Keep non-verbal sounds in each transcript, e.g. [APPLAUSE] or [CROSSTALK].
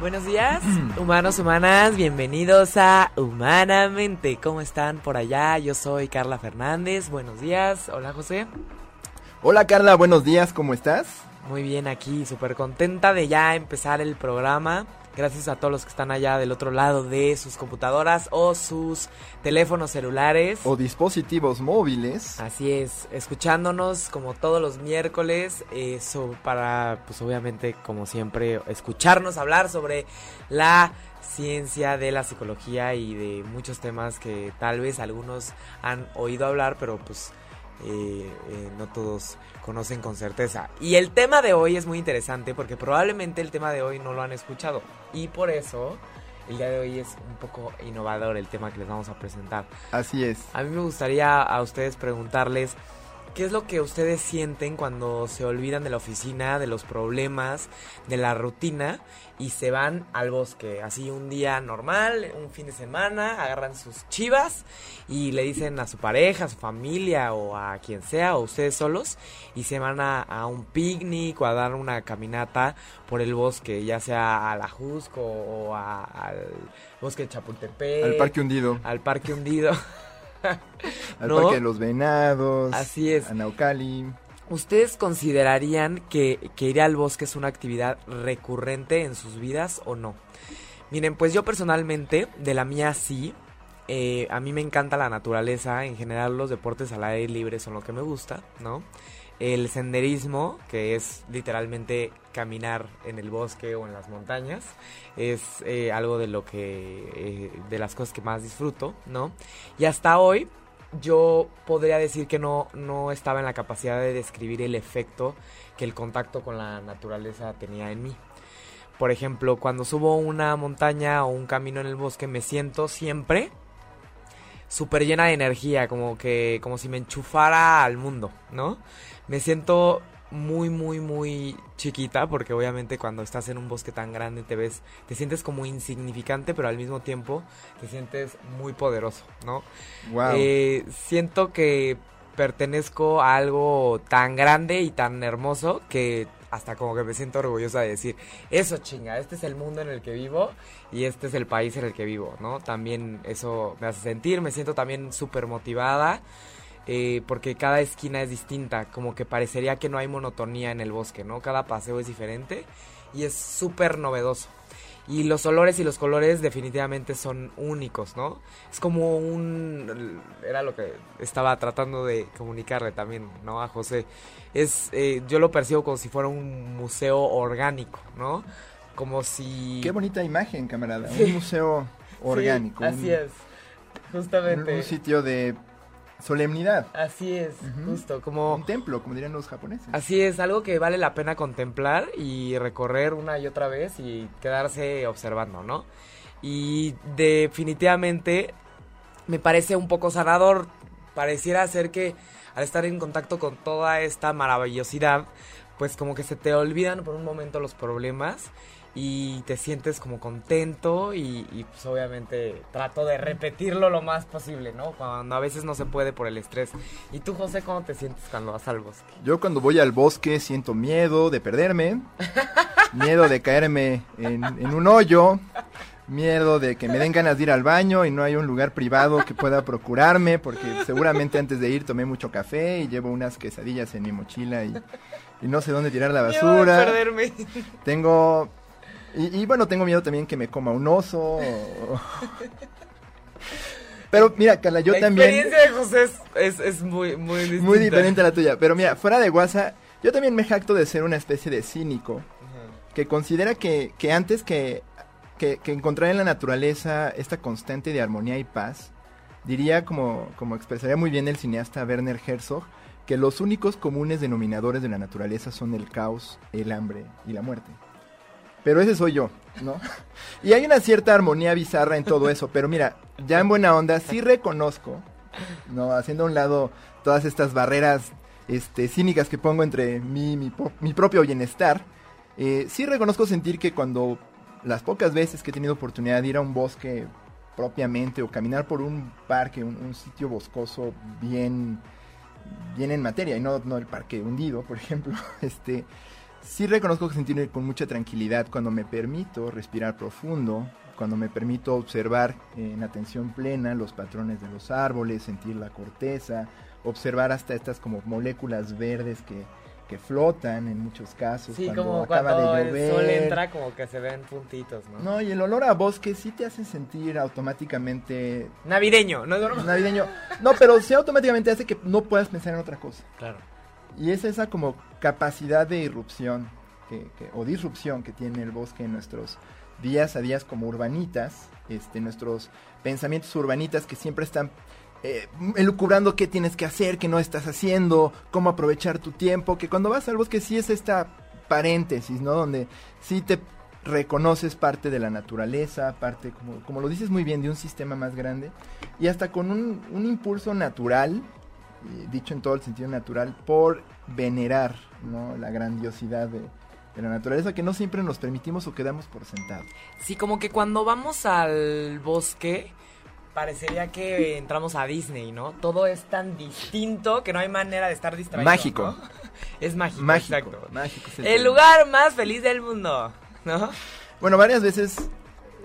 Buenos días, humanos, humanas, bienvenidos a Humanamente. ¿Cómo están por allá? Yo soy Carla Fernández. Buenos días. Hola, José. Hola Carla, buenos días, ¿cómo estás? Muy bien aquí, súper contenta de ya empezar el programa. Gracias a todos los que están allá del otro lado de sus computadoras o sus teléfonos celulares. O dispositivos móviles. Así es, escuchándonos como todos los miércoles, eso para, pues obviamente, como siempre, escucharnos hablar sobre la ciencia de la psicología y de muchos temas que tal vez algunos han oído hablar, pero pues eh, eh, no todos conocen con certeza. Y el tema de hoy es muy interesante porque probablemente el tema de hoy no lo han escuchado. Y por eso el día de hoy es un poco innovador el tema que les vamos a presentar. Así es. A mí me gustaría a ustedes preguntarles qué es lo que ustedes sienten cuando se olvidan de la oficina, de los problemas, de la rutina y se van al bosque. Así un día normal, un fin de semana, agarran sus chivas y le dicen a su pareja, a su familia o a quien sea o ustedes solos y se van a, a un picnic o a dar una caminata por el bosque, ya sea a la Jusco o a- al bosque de Chapultepec. Al parque hundido. Al parque hundido. [LAUGHS] [LAUGHS] Al ¿No? parque de los venados. Así es. A Naucali. ¿Ustedes considerarían que, que ir al bosque es una actividad recurrente en sus vidas o no? Miren, pues yo personalmente, de la mía sí. Eh, a mí me encanta la naturaleza, en general los deportes al aire libre son lo que me gusta, ¿no? El senderismo, que es literalmente caminar en el bosque o en las montañas, es eh, algo de lo que, eh, de las cosas que más disfruto, ¿no? Y hasta hoy, yo podría decir que no, no estaba en la capacidad de describir el efecto que el contacto con la naturaleza tenía en mí. Por ejemplo, cuando subo una montaña o un camino en el bosque, me siento siempre súper llena de energía, como que, como si me enchufara al mundo, ¿no? Me siento muy, muy, muy chiquita, porque obviamente cuando estás en un bosque tan grande te ves, te sientes como insignificante, pero al mismo tiempo te sientes muy poderoso, ¿no? Wow. Eh, siento que pertenezco a algo tan grande y tan hermoso que hasta como que me siento orgullosa de decir, eso chinga, este es el mundo en el que vivo y este es el país en el que vivo, ¿no? También eso me hace sentir, me siento también súper motivada. Eh, porque cada esquina es distinta, como que parecería que no hay monotonía en el bosque, ¿no? Cada paseo es diferente y es súper novedoso. Y los olores y los colores definitivamente son únicos, ¿no? Es como un... Era lo que estaba tratando de comunicarle también, ¿no? A José. Es, eh, yo lo percibo como si fuera un museo orgánico, ¿no? Como si... Qué bonita imagen, camarada. Sí. [LAUGHS] Un museo orgánico. Sí, así un- es. Un, Justamente. un sitio de solemnidad. Así es, justo. Como... Un templo, como dirían los japoneses. Así es, algo que vale la pena contemplar y recorrer una y otra vez y quedarse observando, ¿no? Y definitivamente me parece un poco sanador. Pareciera ser que al estar en contacto con toda esta maravillosidad, pues como que se te olvidan por un momento los problemas y te sientes como contento y, y, pues obviamente trato de repetirlo lo más posible, ¿no? Cuando a veces no se puede por el estrés. ¿Y tú, José, cómo te sientes cuando vas al bosque? Yo cuando voy al bosque siento miedo de perderme, miedo de caerme en, en un hoyo, miedo de que me den ganas de ir al baño y no hay un lugar privado que pueda procurarme, porque seguramente antes de ir tomé mucho café y llevo unas quesadillas en mi mochila y, y no sé dónde tirar la basura. perderme. Tengo... Y, y bueno, tengo miedo también que me coma un oso. o- Pero mira, Carla, yo la también... experiencia de José es, es, es muy, muy distinta. Muy diferente a la tuya. Pero mira, fuera de WhatsApp, yo también me jacto de ser una especie de cínico. Que considera que, que antes que, que, que encontrar en la naturaleza esta constante de armonía y paz, diría como, como expresaría muy bien el cineasta Werner Herzog, que los únicos comunes denominadores de la naturaleza son el caos, el hambre y la muerte. Pero ese soy yo, ¿no? [LAUGHS] Y hay una cierta armonía bizarra en todo eso, pero mira, ya en buena onda sí reconozco, ¿no? Haciendo a un lado todas estas barreras este, cínicas que pongo entre mí y mi, mi propio bienestar, eh, sí reconozco sentir que cuando las pocas veces que he tenido oportunidad de ir a un bosque propiamente o caminar por un parque, un, un sitio boscoso bien, bien en materia y no, no el parque hundido, por ejemplo, [LAUGHS] este, sí reconozco que sentirme con mucha tranquilidad cuando me permito respirar profundo, cuando me permito observar en atención plena los patrones de los árboles, sentir la corteza, observar hasta estas como moléculas verdes que, que flotan en muchos casos Sí, cuando como acaba cuando de el llover. sol entra, como que se ven puntitos, ¿no? No, y el olor a bosque sí te hace sentir automáticamente Navideño, ¿no navideño. No, pero sí automáticamente hace que no puedas pensar en otra cosa. Claro. Y es esa como capacidad de irrupción que, que- o disrupción que tiene el bosque en nuestros días a días como urbanitas, este, nuestros pensamientos urbanitas que siempre están eh, elucubrando qué tienes que hacer, qué no estás haciendo, cómo aprovechar tu tiempo, que cuando vas al bosque sí es esta paréntesis, ¿no? Donde sí te reconoces parte de la naturaleza, parte, como, como lo dices muy bien, de un sistema más grande, y hasta con un, un impulso natural, dicho en todo el sentido natural, por venerar ¿no? la grandiosidad de, de la naturaleza que no siempre nos permitimos o quedamos por sentado. Sí, como que cuando vamos al bosque, parecería que entramos a Disney, ¿no? Todo es tan distinto que no hay manera de estar distraído. Mágico. ¿no? [LAUGHS] Es mágico, Mágico, exacto. mágico es el lugar más feliz del mundo, ¿no? Bueno, varias veces,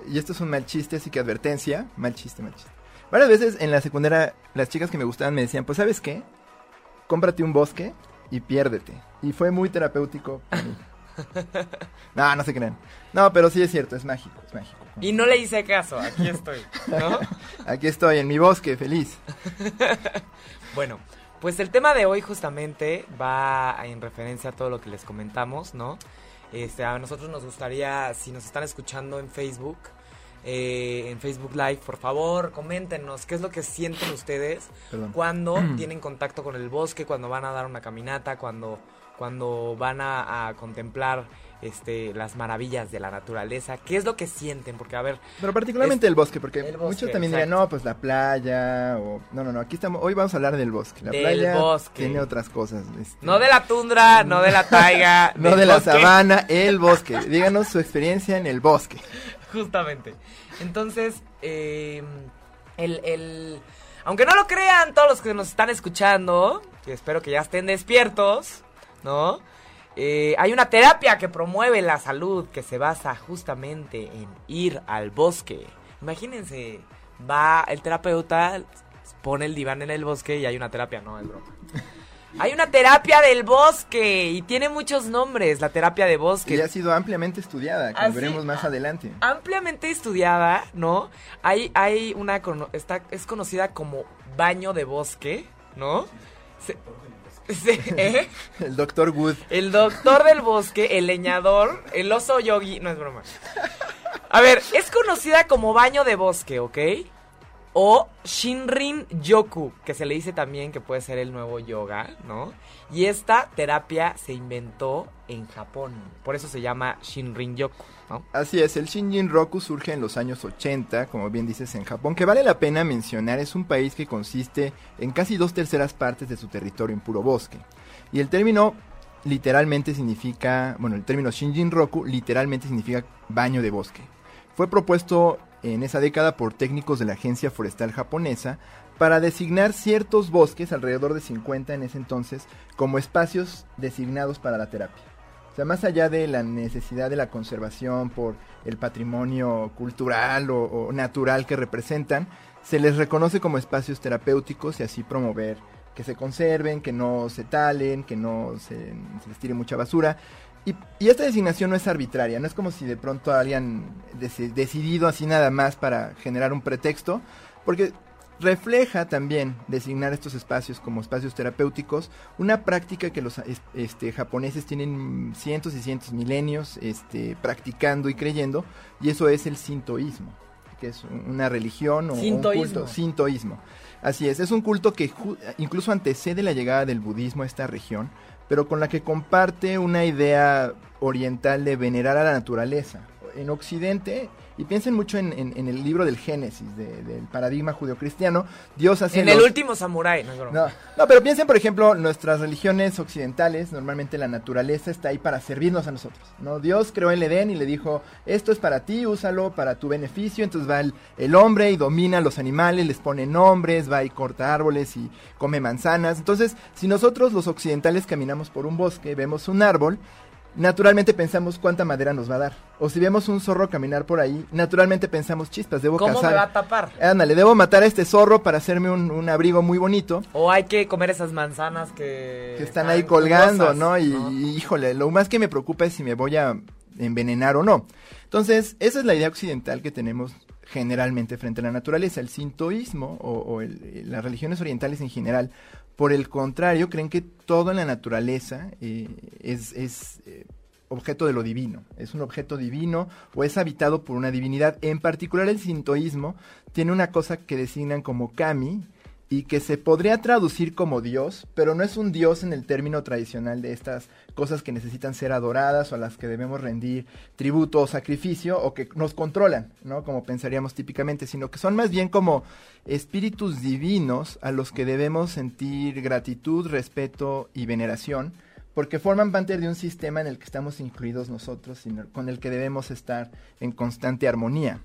y esto es un mal chiste, así que advertencia, mal chiste, mal chiste. Varias veces en la secundaria las chicas que me gustaban me decían, pues sabes qué, cómprate un bosque y piérdete. Y fue muy terapéutico para mí. [LAUGHS] No, no se crean. No, pero sí es cierto, es mágico, es mágico. Y no le hice caso, aquí estoy, ¿no? [LAUGHS] Aquí estoy, en mi bosque, feliz. [LAUGHS] Bueno, pues el tema de hoy justamente va en referencia a todo lo que les comentamos, ¿no? Este, a nosotros nos gustaría, si nos están escuchando en Facebook, eh, en Facebook Live, por favor, coméntenos qué es lo que sienten ustedes Perdón. cuando tienen contacto con el bosque, cuando van a dar una caminata, cuando, cuando van a, a contemplar este, las maravillas de la naturaleza. ¿Qué es lo que sienten? Porque, a ver, Pero particularmente el bosque, porque el bosque, muchos también dirían, exacto. no, pues la playa, o... No, no, no, aquí estamos, hoy vamos a hablar del bosque. La Del playa bosque. tiene otras cosas. este, no de la tundra, no de la taiga, [LAUGHS] No de la sabana, el bosque. Díganos su experiencia en el bosque. Justamente. Entonces, eh, el, el- aunque no lo crean todos los que nos están escuchando, espero que ya estén despiertos, ¿no? Eh, hay una terapia que promueve la salud que se basa justamente en ir al bosque. Imagínense, va el terapeuta, pone el diván en el bosque y hay una terapia, no, es broma. Hay una terapia del bosque y tiene muchos nombres, la terapia de bosque. Que ya ha sido ampliamente estudiada, como Así- veremos más adelante. ampliamente estudiada, ¿no? Hay, hay una, está, es conocida como baño de bosque, ¿no? Se- se- ¿eh? [LAUGHS] El doctor Wood. El doctor del bosque, el leñador, el oso yogi, no es broma. A ver, es conocida como baño de bosque, ¿ok? O Shinrin Yoku, que se le dice también que puede ser el nuevo yoga, ¿no? Y esta terapia se inventó en Japón, por eso se llama Shinrin Yoku, ¿no? Así es, el Shinjin Roku surge en los años 80, como bien dices, en Japón, que vale la pena mencionar, es un país que consiste en casi dos terceras partes de su territorio en puro bosque. Y el término literalmente significa, bueno, el término Shinjin Roku literalmente significa baño de bosque. Fue propuesto en esa década por técnicos de la Agencia Forestal japonesa para designar ciertos bosques, alrededor de 50 en ese entonces, como espacios designados para la terapia. O sea, más allá de la necesidad de la conservación por el patrimonio cultural o, o natural que representan, se les reconoce como espacios terapéuticos y así promover que se conserven, que no se talen, que no se, se les tire mucha basura. Y, y esta designación no es arbitraria, no es como si de pronto hayan deci- decidido así nada más para generar un pretexto, porque refleja también designar estos espacios como espacios terapéuticos, una práctica que los este, japoneses tienen cientos y cientos milenios este, practicando y creyendo, y eso es el sintoísmo, que es una religión o un culto, sintoísmo. Así es, es un culto que incluso antecede la llegada del budismo a esta región, pero con la que comparte una idea oriental de venerar a la naturaleza. En Occidente y piensen mucho en, el libro del Génesis, del paradigma judeocristiano. Dios hace. En el último samurái, no, no, no, pero piensen, por ejemplo, nuestras religiones occidentales, normalmente la naturaleza está ahí para servirnos a nosotros. ¿no? Dios creó el Edén y le dijo: Esto es para ti, úsalo para tu beneficio. Entonces va el, el hombre y domina a los animales, les pone nombres, va y corta árboles y come manzanas. Entonces, si nosotros los occidentales caminamos por un bosque, vemos un árbol, naturalmente pensamos cuánta madera nos va a dar. O si vemos un zorro caminar por ahí, naturalmente pensamos chispas, debo ¿Cómo cazar. me va a tapar? Ándale, debo matar a este zorro para hacerme un, abrigo muy bonito. O hay que comer esas manzanas que... Que están, ahí colgando, ¿no? Y, híjole, lo más que me preocupa es si me voy a envenenar o no. Entonces, esa es la idea occidental que tenemos generalmente frente a la naturaleza. El sintoísmo o, las religiones orientales en general por el contrario, creen que todo en la naturaleza eh, es, eh, objeto de lo divino, es un objeto divino o es habitado por una divinidad. En particular el sintoísmo tiene una cosa que designan como kami, y que se podría traducir como Dios, pero no es un Dios en el término tradicional de estas cosas que necesitan ser adoradas o a las que debemos rendir tributo o sacrificio o que nos controlan, ¿no? Como pensaríamos típicamente, sino que son más bien como espíritus divinos a los que debemos sentir gratitud, respeto y veneración, porque forman parte de un sistema en el que estamos incluidos nosotros y con el que debemos estar en constante armonía.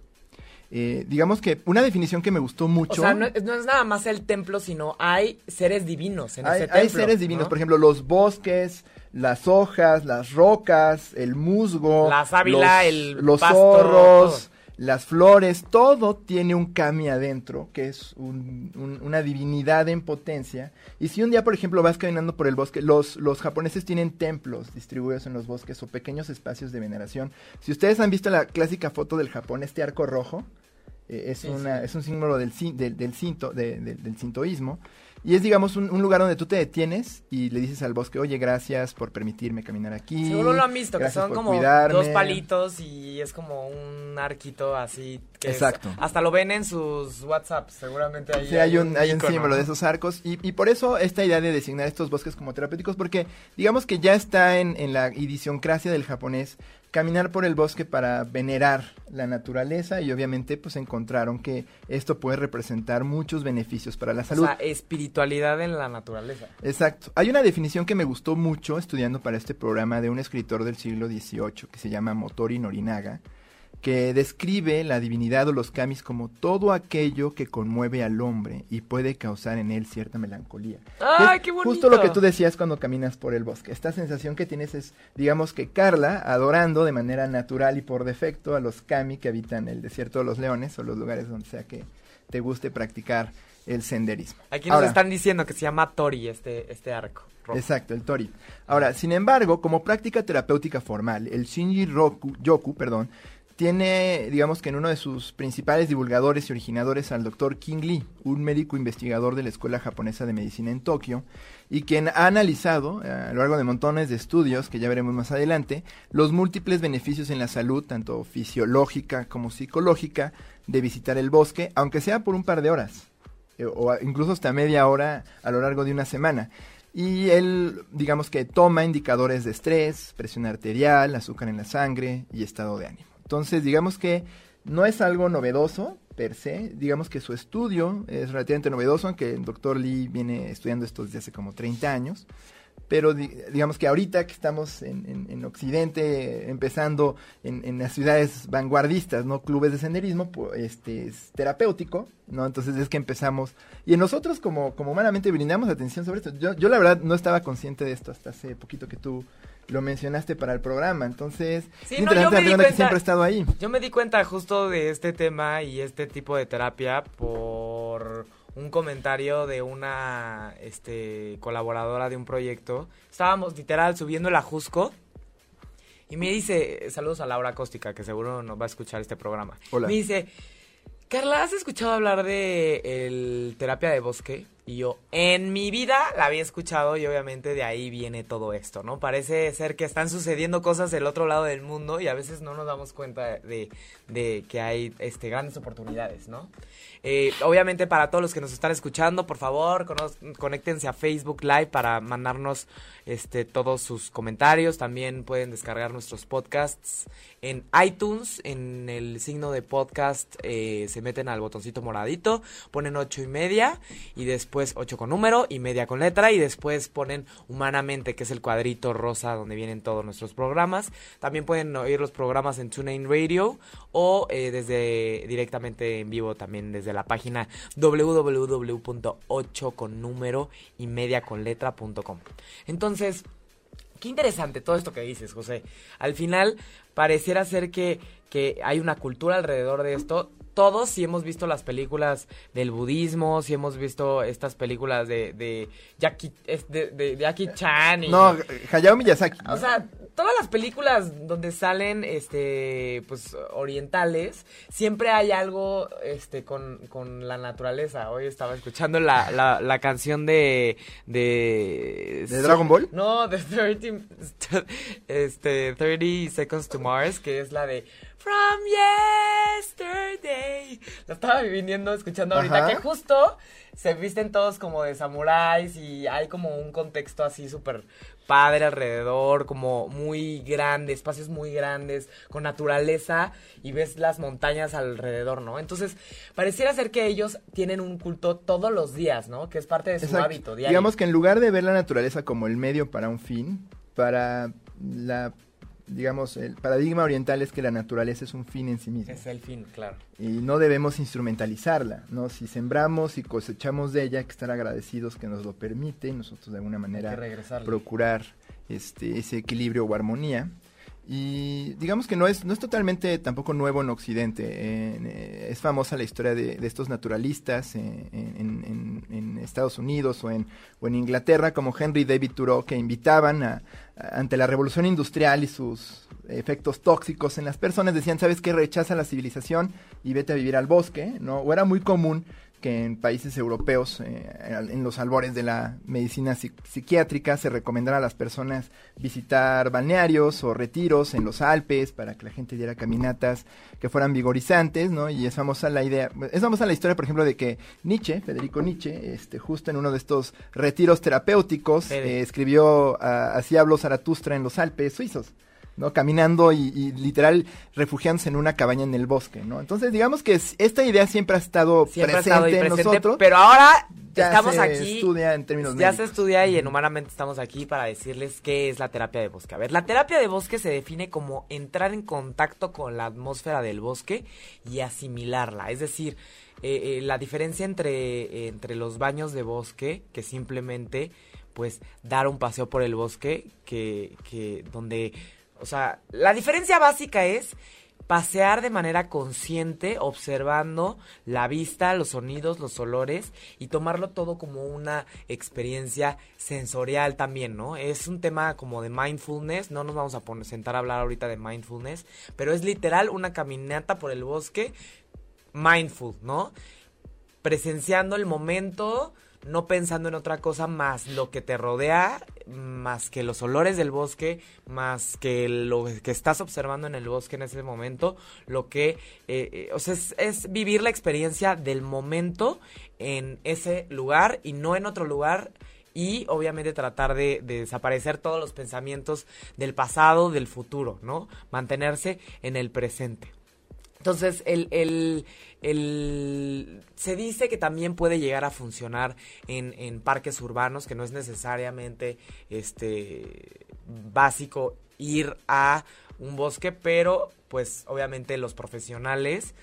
Eh, digamos que una definición que me gustó mucho. O sea, no, es nada más el templo, sino hay seres divinos en hay, ese templo. Hay seres divinos, por ejemplo, los bosques, las hojas, las rocas, el musgo, la sábila, los, el los zorros, las flores, todo tiene un kami adentro, que es una divinidad en potencia. Y si un día, por ejemplo, vas caminando por el bosque, los, los japoneses tienen templos distribuidos en los bosques o pequeños espacios de veneración. Si ustedes han visto la clásica foto del Japón, este arco rojo, eh, es, una, es un símbolo del, del, del, cinto, del sintoísmo. Y es, digamos, un, lugar donde tú te detienes y le dices al bosque, oye, gracias por permitirme caminar aquí. Seguro lo han visto, que son como dos palitos y es como un arquito así. Que Exacto. hasta lo ven en sus WhatsApp, seguramente ahí sí, hay, un, hay un símbolo de esos arcos. Y, y, por eso esta idea de designar estos bosques como terapéuticos, porque digamos que ya está en, en la idiosincrasia del japonés caminar por el bosque para venerar la naturaleza y obviamente pues encontraron que esto puede representar muchos beneficios para la salud. O sea, espiritualidad en la naturaleza. Exacto. Hay una definición que me gustó mucho estudiando para este programa de un escritor del siglo XVIII que se llama Motori Norinaga, que describe la divinidad o los kamis como todo aquello que conmueve al hombre y puede causar en él cierta melancolía. ¡Ay, qué bonito! Justo lo que tú decías cuando caminas por el bosque. Esta sensación que tienes es, digamos que Carla adorando de manera natural y por defecto a los kami que habitan el desierto de los leones o los lugares donde sea que te guste practicar el senderismo. Aquí nos están diciendo que se llama Tori este, este arco. Exacto, el Tori. Ahora, sin embargo, como práctica terapéutica formal, el Shinji Roku, Yoku, perdón, tiene, digamos que en uno de sus principales divulgadores y originadores al doctor King Lee, un médico investigador de la Escuela Japonesa de Medicina en Tokio, y quien ha analizado eh, a lo largo de montones de estudios, que ya veremos más adelante, los múltiples beneficios en la salud, tanto fisiológica como psicológica, de visitar el bosque, aunque sea por un par de horas, eh, o incluso hasta media hora a lo largo de una semana. Y él, digamos que toma indicadores de estrés, presión arterial, azúcar en la sangre y estado de ánimo. Entonces, digamos que no es algo novedoso per se, digamos que su estudio es relativamente novedoso, aunque el doctor Lee viene estudiando esto desde hace como 30 años, pero digamos que ahorita que estamos en, Occidente, empezando en, las ciudades vanguardistas, ¿no? Clubes de senderismo, pues, este, es terapéutico, ¿no? Entonces es que empezamos, y nosotros como, como humanamente brindamos atención sobre esto. Yo, yo la verdad no estaba consciente de esto hasta hace poquito que tú lo mencionaste para el programa, entonces sí, no, yo me que siempre ha estado ahí. Yo me di cuenta justo de este tema y este tipo de terapia por un comentario de una este colaboradora de un proyecto. Estábamos literal subiendo el ajusco y me dice, saludos a Laura Cóstica, que seguro nos va a escuchar este programa. Hola. Me dice, Carla, ¿has escuchado hablar de el terapia de bosque? Y yo, en mi vida la había escuchado y obviamente de ahí viene todo esto, ¿no? Parece ser que están sucediendo cosas del otro lado del mundo y a veces no nos damos cuenta de, de que hay este, grandes oportunidades, ¿no? Eh, obviamente para todos los que nos están escuchando, por favor, conéctense a Facebook Live para mandarnos este, todos sus comentarios. También pueden descargar nuestros podcasts en iTunes, en el signo de podcast eh, se meten al botoncito moradito, ponen ocho y media y después después 8 con número y media con letra y después ponen humanamente, que es el cuadrito rosa donde vienen todos nuestros programas. También pueden oír los programas en TuneIn Radio o eh, desde directamente en vivo también desde la página www.8 con número y media con letra.com. Entonces, qué interesante todo esto que dices, José. Al final pareciera ser que, que hay una cultura alrededor de esto todos si hemos visto las películas del budismo, si hemos visto estas películas de, de Jackie, de, de, Jackie Chan. Y, no, Hayao Miyazaki. O sea, todas las películas donde salen, este, pues, orientales, siempre hay algo, este, con, con la naturaleza. Hoy estaba escuchando la, la, la canción de, de... ¿De Dragon Ball? No, de 30, este, 30 Seconds to Mars, que es la de From Yesterday. Lo estaba viniendo escuchando ahorita, que justo se visten todos como de samuráis y hay como un contexto así súper padre alrededor, como muy grande, espacios muy grandes, con naturaleza y ves las montañas alrededor, ¿no? Entonces, pareciera ser que ellos tienen un culto todos los días, ¿no? Que es parte de su hábito diario. Digamos que en lugar de ver la naturaleza como el medio para un fin, para la digamos, el paradigma oriental es que la naturaleza es un fin en sí misma. Es el fin, claro. Y no debemos instrumentalizarla, ¿no? Si sembramos y cosechamos de ella, hay que estar agradecidos que nos lo permite y nosotros de alguna manera procurar este, ese equilibrio o armonía. Y digamos que no es, no es totalmente tampoco nuevo en Occidente. Eh, es famosa la historia de, estos naturalistas en, en, Estados Unidos o en, o en Inglaterra, como Henry David Thoreau, que invitaban a, ante la revolución industrial y sus efectos tóxicos en las personas, decían, ¿sabes qué? Rechaza la civilización y vete a vivir al bosque, ¿no? O era muy común que en países europeos, eh, en los albores de la medicina psiquiátrica, se recomendara a las personas visitar balnearios o retiros en los Alpes para que la gente diera caminatas que fueran vigorizantes, ¿no? Y es famosa la idea, es famosa la historia, por ejemplo, de que Nietzsche, Federico Nietzsche, este, justo en uno de estos retiros terapéuticos, eh, escribió Así habló Zaratustra en los Alpes suizos. ¿No? Caminando y, literal refugiándose en una cabaña en el bosque, ¿no? Entonces, digamos que esta idea siempre ha estado presente en nosotros. Pero ahora estamos se aquí. estudia en términos Ya se estudia y en Humanamente estamos aquí para decirles qué es la terapia de bosque. A ver, la terapia de bosque se define como entrar en contacto con la atmósfera del bosque y asimilarla. Es decir, eh, eh, la diferencia entre, entre los baños de bosque, que simplemente pues dar un paseo por el bosque, que, que donde o sea, la diferencia básica es pasear de manera consciente, observando la vista, los sonidos, los olores y tomarlo todo como una experiencia sensorial también, ¿no? Es un tema como de mindfulness, no nos vamos a sentar a hablar ahorita de mindfulness, pero es literal una caminata por el bosque mindful, ¿no? Presenciando el momento, no pensando en otra cosa más lo que te rodea, más que los olores del bosque, más que lo que estás observando en el bosque en ese momento, lo que, eh, eh, o sea, es, vivir la experiencia del momento en ese lugar y no en otro lugar y obviamente tratar de, de, desaparecer todos los pensamientos del pasado, del futuro, ¿no? Mantenerse en el presente. Entonces, el, el, el, se dice que también puede llegar a funcionar en, en parques urbanos, que no es necesariamente este, básico ir a un bosque, pero pues obviamente los profesionales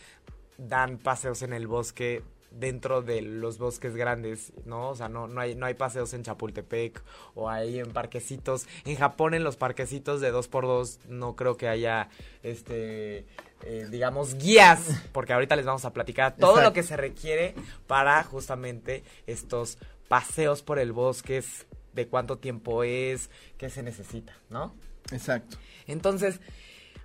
dan paseos en el bosque dentro de los bosques grandes, ¿no? O sea, no, no, hay, no hay paseos en Chapultepec o ahí en parquecitos. En Japón, en los parquecitos de 2x2, no creo que haya, este, eh, digamos, guías, porque ahorita les vamos a platicar todo lo que se requiere para justamente estos paseos por el bosque, de cuánto tiempo es, qué se necesita, ¿no? Exacto. Entonces,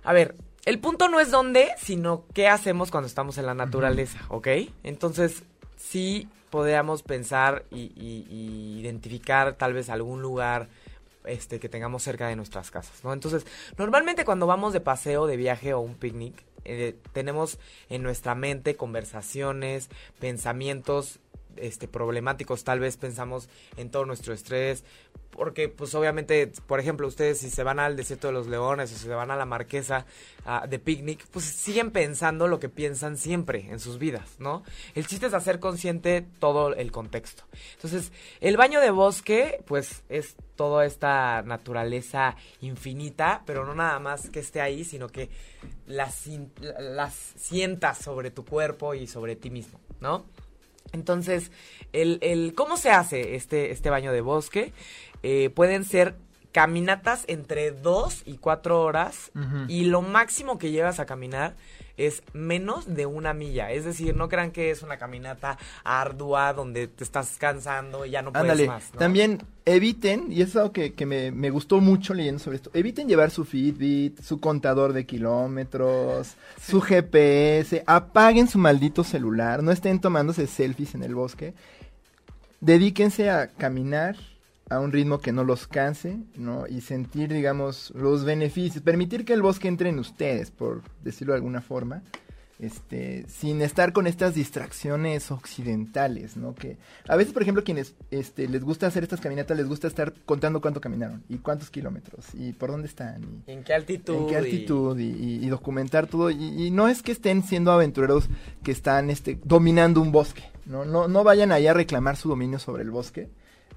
a ver, el punto no es dónde, sino qué hacemos cuando estamos en la naturaleza, ¿ok? Entonces, sí podríamos pensar y, y- y identificar tal vez algún lugar este, que tengamos cerca de nuestras casas, ¿no? Entonces, normalmente cuando vamos de paseo, de viaje o un picnic, eh, tenemos en nuestra mente conversaciones, pensamientos este, problemáticos, tal vez pensamos en todo nuestro estrés, porque pues obviamente, por ejemplo, ustedes si se van al desierto de los leones o si se van a la marquesa ah, de picnic, pues siguen pensando lo que piensan siempre en sus vidas, ¿no? El chiste es hacer consciente todo el contexto. Entonces, el baño de bosque, pues es toda esta naturaleza infinita, pero no nada más que esté ahí, sino que las, las sientas sobre tu cuerpo y sobre ti mismo, ¿no? Entonces, el, el, ¿cómo se hace este, este baño de bosque? Eh, pueden ser caminatas entre 2 y 4 horas y lo máximo que llevas a caminar es menos de una milla. Es decir, no crean que es una caminata ardua donde te estás cansando y ya no puedes Ándale, más. ¿no? también eviten, y es algo que, que me, me gustó mucho leyendo sobre esto, eviten llevar su Fitbit, su contador de kilómetros, su GPS, apaguen su maldito celular, no estén tomándose selfies en el bosque, dedíquense a caminar a un ritmo que no los canse, ¿no? Y sentir, digamos, los beneficios, permitir que el bosque entre en ustedes, por decirlo de alguna forma, este, sin estar con estas distracciones occidentales, ¿no? Que a veces, por ejemplo, quienes este, les gusta hacer estas caminatas, les gusta estar contando cuánto caminaron y cuántos kilómetros y por dónde están y ¿En qué altitud? en qué y- altitud y, y- y documentar todo. Y, y no es que estén siendo aventureros que están este, dominando un bosque, ¿no? No, no vayan ahí a reclamar su dominio sobre el bosque,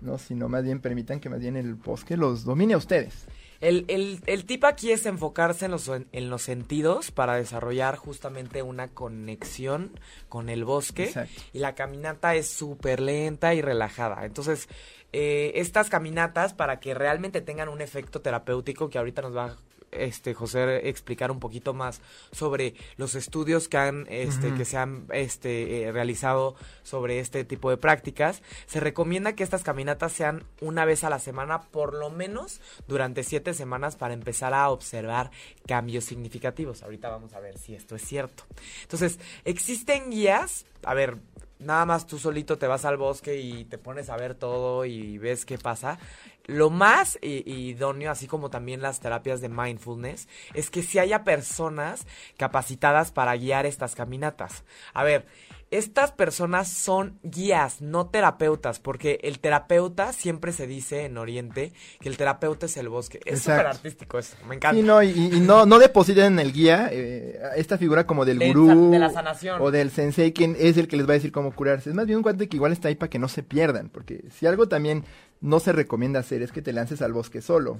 ¿no? Sino más bien permitan que más bien el bosque los domine a ustedes. El, el, el tip aquí es enfocarse en los, en los sentidos para desarrollar justamente una conexión con el bosque. Exacto. Y la caminata es súper lenta y relajada. Entonces, eh, estas caminatas, para que realmente tengan un efecto terapéutico, que ahorita nos va este José explicar un poquito más sobre los estudios que han este que se han este eh, realizado sobre este tipo de prácticas. Se recomienda que estas caminatas sean una vez a la semana por lo menos durante siete semanas para empezar a observar cambios significativos. Ahorita vamos a ver si esto es cierto. Entonces existen guías. A ver nada más tú solito te vas al bosque y te pones a ver todo y ves qué pasa. Lo más idóneo, así como también las terapias de mindfulness, es que si haya personas capacitadas para guiar estas caminatas. A ver, estas personas son guías, no terapeutas, porque el terapeuta siempre se dice en Oriente que el terapeuta es el bosque. Es súper artístico eso, me encanta. Sí, no, y, y no, no depositen en el guía eh, esta figura como del De gurú de la sanación. o del sensei, quien es el que les va a decir cómo curarse. Es más bien un cuate que igual está ahí para que no se pierdan, porque si algo también no se recomienda hacer es que te lances al bosque solo,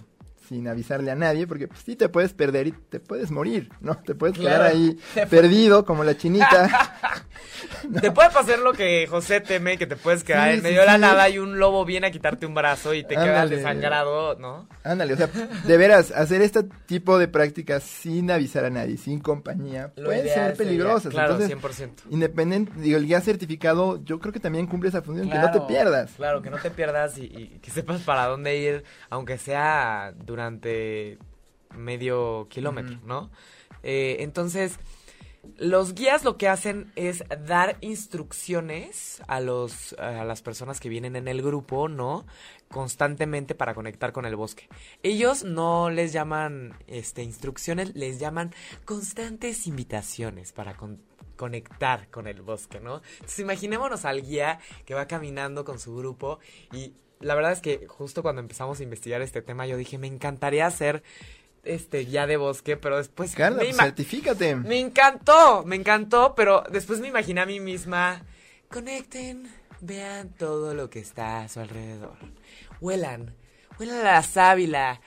sin avisarle a nadie, porque pues, sí te puedes perder y te puedes morir, ¿no? Te puedes quedar ahí [LAUGHS] perdido como la chinita. [LAUGHS] Te puede pasar lo que José teme, que te puedes quedar Sí, en sí, medio de la sí. nada y un lobo viene a quitarte un brazo y te quedas Ándale. desangrado, ¿no? Ándale, o sea, de veras, hacer este tipo de prácticas sin avisar a nadie, sin compañía, Lo pueden ser peligrosas. Claro, Entonces, 100%. Independiente, digo, el guía certificado, yo creo que también cumple esa función, que no te pierdas. Claro, que no te pierdas y, y que sepas para dónde ir, aunque sea durante medio kilómetro. ¿no? Eh, entonces, los guías lo que hacen es dar instrucciones a los a las personas que vienen en el grupo, ¿no? constantemente para conectar con el bosque. Ellos no les llaman este instrucciones, les llaman constantes invitaciones para con- conectar con el bosque, ¿no? Entonces imaginémonos al guía que va caminando con su grupo y la verdad es que justo cuando empezamos a investigar este tema yo dije, me encantaría hacer este guía de bosque, pero después Carla, me pues, certifícate. me encantó, me encantó, pero después me imaginé a mí misma. Conecten, vean todo lo que está a su alrededor. Huelan, huelan a la sábila.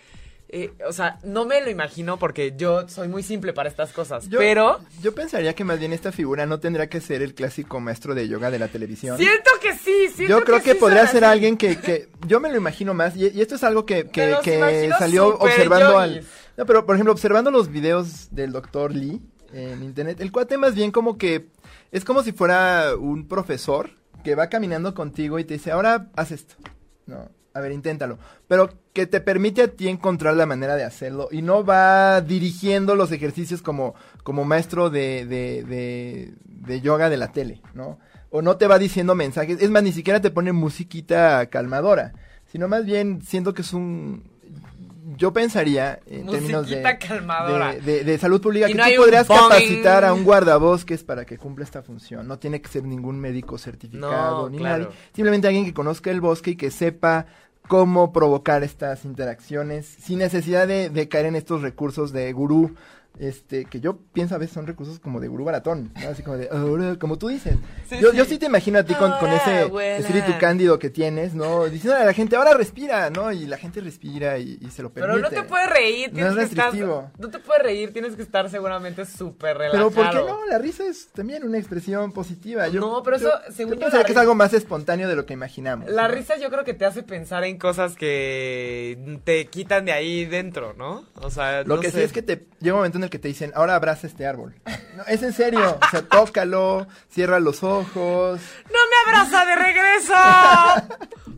Eh, o sea, no me lo imagino porque yo soy muy simple para estas cosas, Yo- pero Yo pensaría que más bien esta figura no tendrá que ser el clásico maestro de yoga de la televisión. siento que sí, siento Yo creo que, sí podría ser así. alguien que, que yo me lo imagino más y, y esto es algo que, que, salió observando al... No, pero por ejemplo, observando los videos del doctor Lee en internet, el cuate más bien como que es como si fuera un profesor que va caminando contigo y te dice, ahora haz esto, no, a ver, inténtalo. Pero que te permite a ti encontrar la manera de hacerlo y no va dirigiendo los ejercicios como, como maestro de, de, de, de yoga de la tele, ¿no? O no te va diciendo mensajes. Es más, ni siquiera te pone musiquita calmadora. Sino más bien siento que es un yo pensaría en términos de, calmadora. de, de, salud pública Y que no tú podrías capacitar a un guardabosques para que cumpla esta función. No tiene que ser ningún médico certificado No, ni claro. nadie. Simplemente alguien que conozca el bosque y que sepa cómo provocar estas interacciones sin necesidad de, de caer en estos recursos de gurú. Este, que yo pienso a veces son recursos como de gurú baratón, ¿no? Así como de, "Ahora", como tú dices. Sí, yo, sí. yo sí te imagino a ti con, con ese abuela. espíritu cándido que tienes, ¿no? Diciéndole a la gente, ahora respira, ¿no? Y la gente respira y, y se lo permite. Pero no te puedes reír, No tienes es que estar. No te puedes reír, tienes que estar seguramente súper relajado. Pero ¿por qué no? La risa es también una expresión positiva. Yo, No, pero yo- eso, según yo, pensaría que es algo más espontáneo de lo que imaginamos. La ¿no? risa yo creo que te hace pensar en cosas que te quitan de ahí dentro, ¿no? O sea, Lo no que sé. sí es que te llega un momento en el que te dicen, ahora abraza este árbol. No, es en serio, o sea, [LAUGHS] tócalo, cierra los ojos. ¡No me abraza de regreso!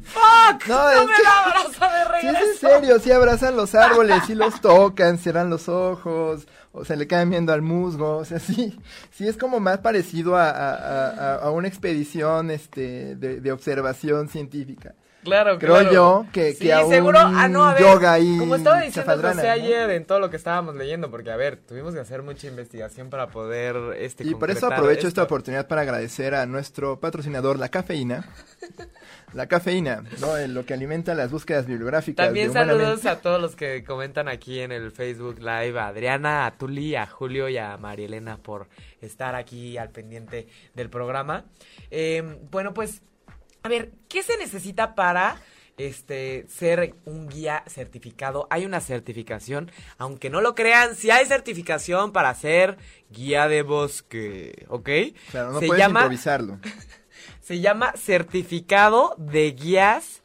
¡Fuck! No, ¡No, es me que- abraza de Sí, es regreso! en serio, sí abrazan los árboles, sí los tocan, cierran los ojos, o se le quedan viendo al musgo, o sea, sí, sí es como más parecido a, a- a- a- a una expedición este, de, de observación científica. Claro, Creo claro. yo que- Sí, que a seguro, un ah, no, a ver, yoga ahí Como estaba diciendo José ¿no? ayer en todo lo que estábamos leyendo, porque a ver, tuvimos que hacer mucha investigación para poder este Y por eso aprovecho esta oportunidad para agradecer a nuestro patrocinador, la cafeína. La cafeína, ¿no? En lo que alimenta las búsquedas bibliográficas. También saludos a todos los que comentan aquí en el Facebook Live, a Adriana, a Tuli, a Julio y a María Elena por estar aquí al pendiente del programa. Eh, bueno, pues, a ver, ¿qué se necesita para este ser un guía certificado? Hay una certificación, aunque no lo crean, sí hay certificación para ser guía de bosque, ¿ok? Claro, no se puedes llama improvisarlo. [LAUGHS] se llama certificado de guías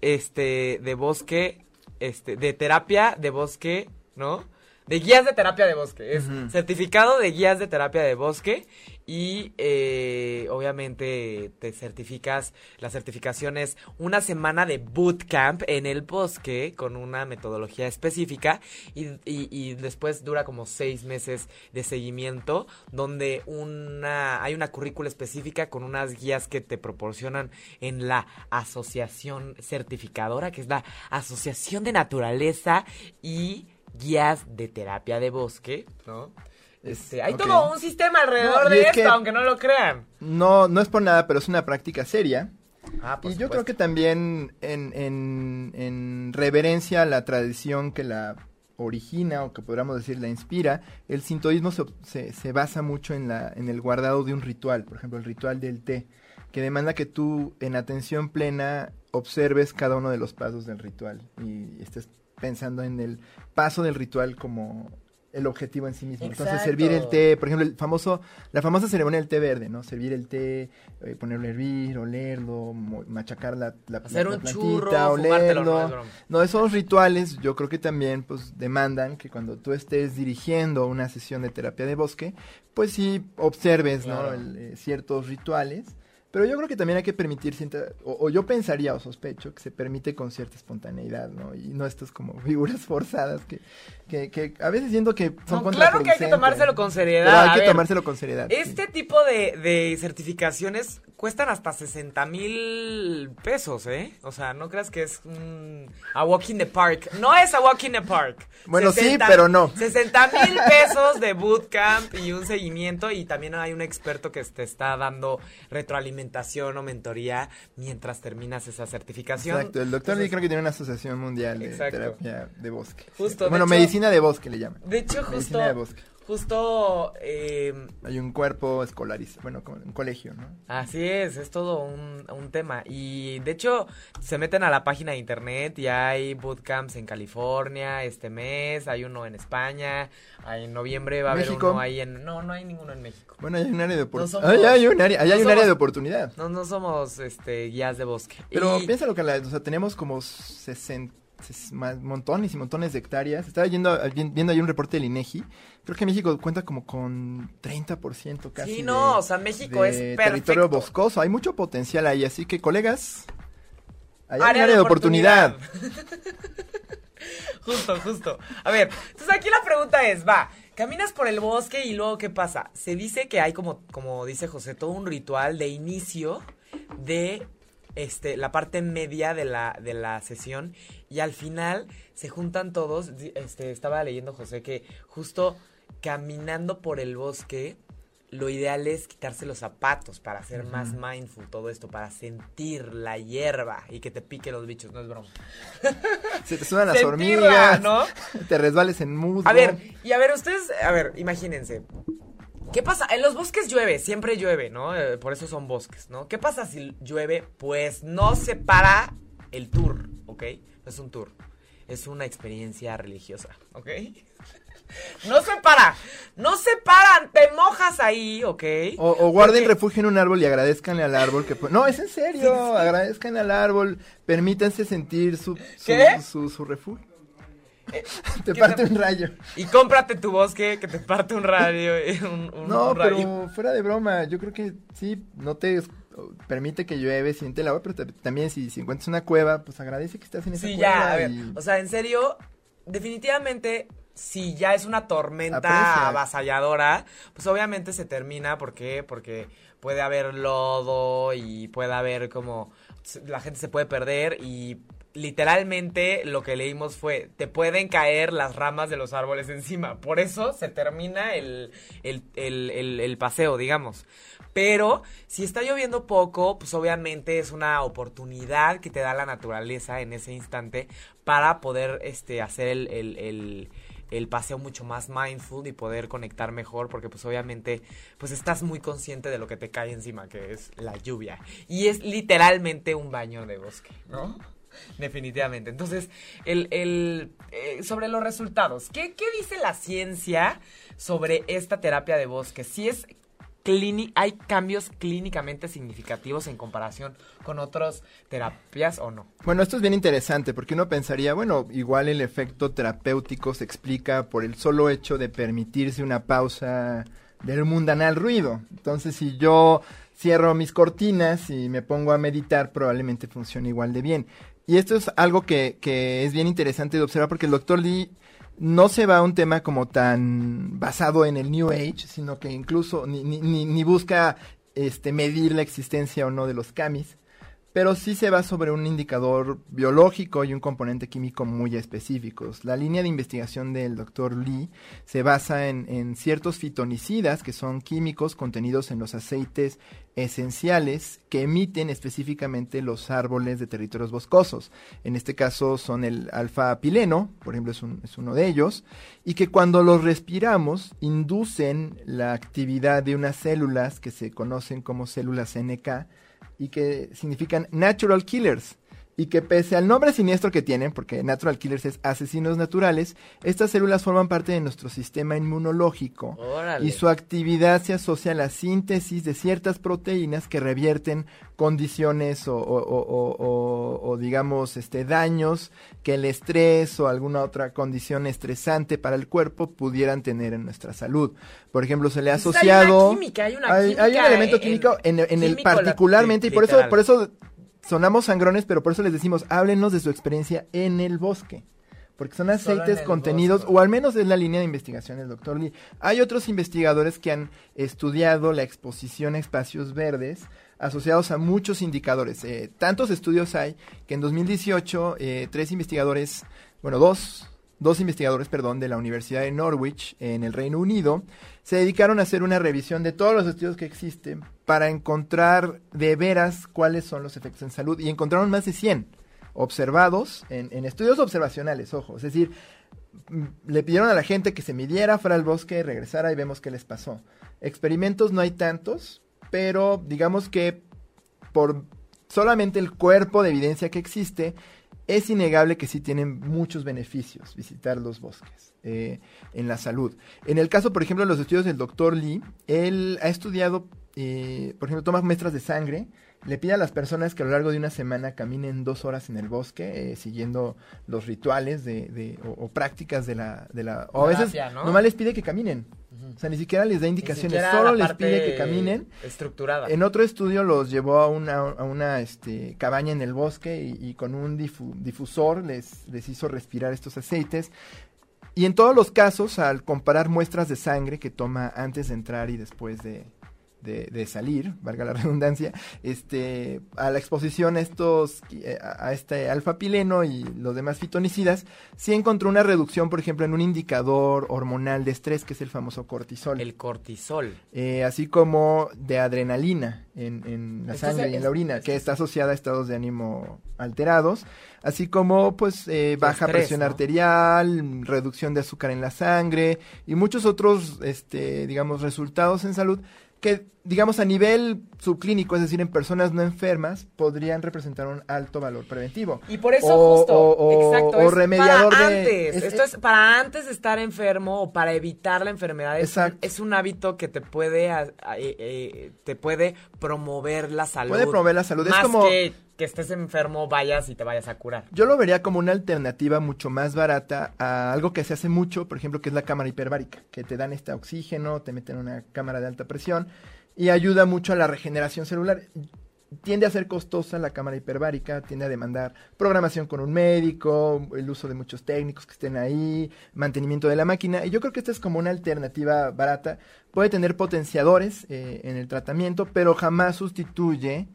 este de bosque este de terapia de bosque, ¿no? De guías de terapia de bosque. Es certificado de guías de terapia de bosque. Y eh, obviamente te certificas. La certificación es una semana de bootcamp en el bosque con una metodología específica. Y, y- y después dura como seis meses de seguimiento. Donde una hay una currícula específica con unas guías que te proporcionan en la asociación certificadora, que es la Asociación de Naturaleza y guías de terapia de bosque, ¿no? Este, hay todo un sistema alrededor No, de es esto, que- aunque no lo crean. No, no es por nada, pero es una práctica seria. Ah, Y yo creo que también en, en, en reverencia a la tradición que la origina o que podríamos decir la inspira, el sintoísmo se, se, se basa mucho en, la, en el guardado de un ritual, por ejemplo el ritual del té, que demanda que tú en atención plena observes cada uno de los pasos del ritual y estés pensando en el paso del ritual como el objetivo en sí mismo. Entonces servir el té, por ejemplo, el famoso, la famosa ceremonia del té verde, ¿no? Servir el té, eh, ponerlo a hervir, olerlo, machacar la, la, Hacer la- la un plantita, churro, no es olerlo. broma. No, esos rituales yo creo que también pues demandan que cuando tú estés dirigiendo una sesión de terapia de bosque, pues sí observes, Claro. ¿no? El, eh, ciertos rituales. Pero yo creo que también hay que permitir cierta, o, o yo pensaría o sospecho que se permite con cierta espontaneidad, ¿no? Y no estas como [LAUGHS] figuras forzadas que, que, que a veces siento que son No, claro que hay que tomárselo con seriedad. Pero hay a que ver, tomárselo con seriedad. sí. Este tipo de, de certificaciones cuestan hasta 60 mil pesos, ¿eh? O sea, no creas que es un, a walk in the park. No es a walk in the park. Bueno, sí, pero no. 60 mil pesos de bootcamp y un seguimiento y también hay un experto que te está dando retroalimentación o mentoría mientras terminas esa certificación. Exacto, el doctor Entonces, creo que tiene una asociación mundial de Exacto. terapia de bosque. Justo, de bueno, hecho- medicina de bosque le llaman. De hecho, justo, Medicina de bosque. Justo, eh, Hay un cuerpo escolarizado, bueno, como un colegio, ¿no? Así es, es todo un, un tema. Y de hecho, se meten a la página de internet y hay bootcamps en California este mes, hay uno en España, hay en noviembre va a haber uno ahí en... No, no hay ninguno en México. Bueno, hay un área de No oportunidad. somos- hay un área, ahí no hay un área de oportunidad. No, no somos este, guías de bosque. Pero Y- piénsalo que la, o sea, tenemos como 60 ses- más- montones y montones de hectáreas. Estaba yendo, vi- viendo ahí un reporte del INEGI. Creo que México cuenta como con 30% casi. Sí, de- no, o sea, México de es territorio perfecto. boscoso. Hay mucho potencial ahí, así que colegas, hay un área de oportunidad. [LAUGHS] justo, justo. A ver, entonces aquí la pregunta es, va, caminas por el bosque y luego ¿qué pasa? Se dice que hay como, como dice José, todo un ritual de inicio de este, la parte media de la, de la sesión y al final se juntan todos. Este, estaba leyendo José que justo caminando por el bosque lo ideal es quitarse los zapatos para ser más mindful todo esto, para sentir la hierba y que te pique los bichos, no es broma. [LAUGHS] Se te suenan las hormigas, ¿no? Te resbales en musgo. A ver, y a ver, ustedes, a ver, imagínense. ¿Qué pasa? En los bosques llueve, siempre llueve, ¿no? Eh, por eso son bosques, ¿no? ¿Qué pasa si llueve? Pues no se para el tour, ¿ok? No es un tour, es una experiencia religiosa, ¿ok? [LAUGHS] No se para, no se paran, te mojas ahí, ¿ok? O, guarden refugio en un árbol y agradezcanle al árbol que... No, es en serio, [LAUGHS] agradezcan al árbol, permítanse sentir su, su, refugio. Eh, [LAUGHS] te parte un rayo. Y cómprate tu bosque que te parte un rayo. no, pero fuera de broma, yo creo que sí, no te permite que llueve, siente el agua, pero también si, encuentras una cueva, pues agradece que estás en esa cueva. Sí, ya, a ver, o sea, en serio, definitivamente si ya es una tormenta avasalladora, pues obviamente se termina. ¿Por qué? Porque puede haber lodo y puede haber como. La gente se puede perder y literalmente lo que leímos fue, te pueden caer las ramas de los árboles encima. Por eso se termina el, el, el, el, paseo, digamos. Pero si está lloviendo poco, pues obviamente es una oportunidad que te da la naturaleza en ese instante para poder este, hacer el el paseo mucho más mindful y poder conectar mejor porque pues obviamente pues estás muy consciente de lo que te cae encima que es la lluvia y es literalmente un baño de bosque, ¿no? [LAUGHS] Definitivamente. Entonces, el, eh, sobre los resultados, ¿qué, ¿qué dice la ciencia sobre esta terapia de bosque? Si es hay cambios clínicamente significativos en comparación con otras terapias o no? Bueno, esto es bien interesante porque uno pensaría, bueno, igual el efecto terapéutico se explica por el solo hecho de permitirse una pausa del mundanal ruido. Entonces, si yo cierro mis cortinas y me pongo a meditar, probablemente funcione igual de bien. Y esto es algo que, que es bien interesante de observar porque el doctor Lee no se va a un tema como tan basado en el New Age, sino que incluso ni, ni, ni busca este, medir la existencia o no de los camis, pero sí se va sobre un indicador biológico y un componente químico muy específicos. La línea de investigación del doctor Lee se basa en, ciertos fitonicidas, que son químicos contenidos en los aceites esenciales que emiten específicamente los árboles de territorios boscosos. En este caso son el alfa-pileno, por ejemplo, es, es uno de ellos, y que cuando los respiramos inducen la actividad de unas células que se conocen como células NK, y que significan natural killers. Y que pese al nombre siniestro que tienen, porque natural killers es asesinos naturales, estas células forman parte de nuestro sistema inmunológico. Y su actividad se asocia a la síntesis de ciertas proteínas que revierten condiciones o, o, digamos este daños que el estrés o alguna otra condición estresante para el cuerpo pudieran tener en nuestra salud. Por ejemplo, se le ha asociado hay, hay, un elemento químico en, el particularmente y por eso por eso sonamos sangrones, pero por eso les decimos, háblenos de su experiencia en el bosque. Porque son aceites contenidos, o al menos es la línea de investigación del doctor Lee. Hay otros investigadores que han estudiado la exposición a espacios verdes asociados a muchos indicadores. Eh, tantos estudios hay que en 2018 eh, tres investigadores, bueno, dos, dos investigadores, perdón, de la Universidad de Norwich en el Reino Unido, se dedicaron a hacer una revisión de todos los estudios que existen para encontrar de veras cuáles son los efectos en salud y encontraron más de 100 observados en, en estudios observacionales, ojo, es decir, mm, le pidieron a la gente que se midiera fuera al bosque, regresara y vemos qué les pasó. Experimentos no hay tantos, pero digamos que por solamente el cuerpo de evidencia que existe, es innegable que sí tienen muchos beneficios visitar los bosques eh, en la salud. En el caso, por ejemplo, de los estudios del doctor Lee, él ha estudiado, eh, por ejemplo, toma muestras de sangre, le pide a las personas que a lo largo de una semana caminen dos horas en el bosque, eh, siguiendo los rituales de, o, prácticas de la... De la o a veces nomás les pide que caminen. O sea, ni siquiera les da indicaciones, solo les pide que caminen. Estructurada. En otro estudio los llevó a una, a una este, cabaña en el bosque y, y con un difu- difusor les, les hizo respirar estos aceites. Y en todos los casos, al comparar muestras de sangre que toma antes de entrar y después de, de- de salir, valga la [LAUGHS] redundancia, este, a la exposición a estos, eh, a este alfa pileno y los demás fitonicidas, sí encontró una reducción, por ejemplo, en un indicador hormonal de estrés, que es el famoso cortisol El cortisol. eh, así como de adrenalina en, en la sangre y en la orina, que está asociada a estados de ánimo alterados, así como pues eh, baja estrés, presión ¿no? arterial, reducción de azúcar en la sangre y muchos otros, este, digamos, resultados en salud que, digamos, a nivel subclínico, es decir, en personas no enfermas, podrían representar un alto valor preventivo. Y por eso O- justo, o- exacto, o es remediador para de- antes. es- Esto es para antes de estar enfermo o para evitar la enfermedad. Es, un, Exacto. es un hábito que te puede a- a- eh, eh, te puede promover la salud. Puede promover la salud. Es como- que que estés enfermo, vayas y te vayas a curar. Yo lo vería como una alternativa mucho más barata a algo que se hace mucho, por ejemplo, que es la cámara hiperbárica, que te dan este oxígeno, te meten en una cámara de alta presión y ayuda mucho a la regeneración celular. Tiende a ser costosa la cámara hiperbárica, tiende a demandar programación con un médico, el uso de muchos técnicos que estén ahí, mantenimiento de la máquina. Y yo creo que esta es como una alternativa barata. Puede tener potenciadores eh, en el tratamiento, pero jamás sustituye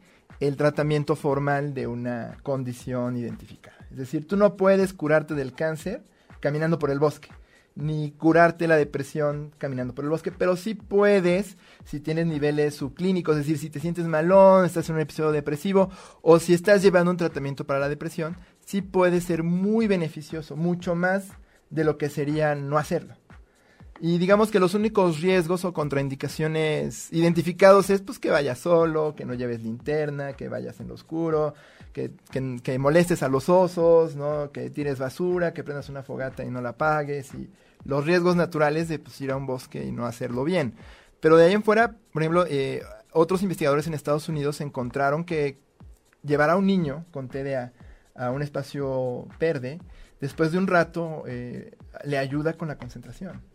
el tratamiento formal de una condición identificada. Es decir, tú no puedes curarte del cáncer caminando por el bosque, ni curarte la depresión caminando por el bosque, pero sí puedes si tienes niveles subclínicos, es decir, si te sientes malón, estás en un episodio depresivo, o si estás llevando un tratamiento para la depresión, sí puede ser muy beneficioso, mucho más de lo que sería no hacerlo. Y digamos que los únicos riesgos o contraindicaciones identificados es pues que vayas solo, que no lleves linterna, que vayas en lo oscuro, que, que, molestes a los osos, ¿no? que tires basura, que prendas una fogata y no la apagues, y los riesgos naturales de pues, ir a un bosque y no hacerlo bien. Pero de ahí en fuera, por ejemplo, eh, otros investigadores en Estados Unidos encontraron que llevar a un niño con TDA a un espacio verde, después de un rato eh, le ayuda con la concentración.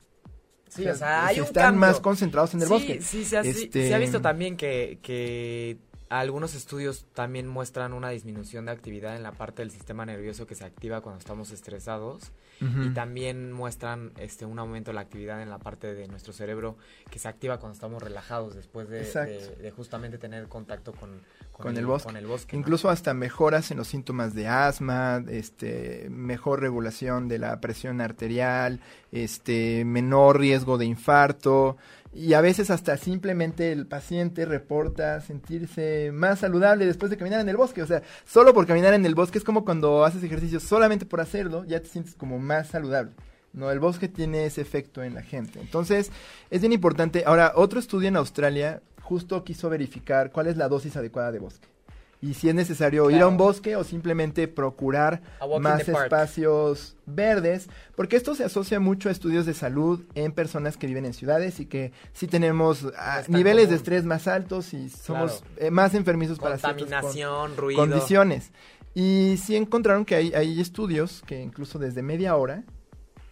Sí, o sea, hay un están cambio. más concentrados en el sí, bosque. Sí, se ha, Este- se ha visto también que, que algunos estudios también muestran una disminución de actividad en la parte del sistema nervioso que se activa cuando estamos estresados y también muestran este un aumento de la actividad en la parte de nuestro cerebro que se activa cuando estamos relajados después de, Exacto. de- de justamente tener contacto con, Con el bosque. con el bosque, ¿no? Incluso hasta mejoras en los síntomas de asma, este, mejor regulación de la presión arterial, este, menor riesgo de infarto y a veces hasta simplemente el paciente reporta sentirse más saludable después de caminar en el bosque. O sea, solo por caminar en el bosque es como cuando haces ejercicio solamente por hacerlo, ya te sientes como más saludable. No, el bosque tiene ese efecto en la gente. Entonces, es bien importante. Ahora, otro estudio en Australia justo quiso verificar cuál es la dosis adecuada de bosque. Y si es necesario ir a un bosque o simplemente procurar más espacios verdes, porque esto se asocia mucho a estudios de salud en personas que viven en ciudades y que sí tenemos ah, niveles de estrés más altos y somos Claro. eh, más enfermizos para con- Contaminación, ruido. condiciones. Y sí encontraron que hay, hay estudios que incluso desde media hora,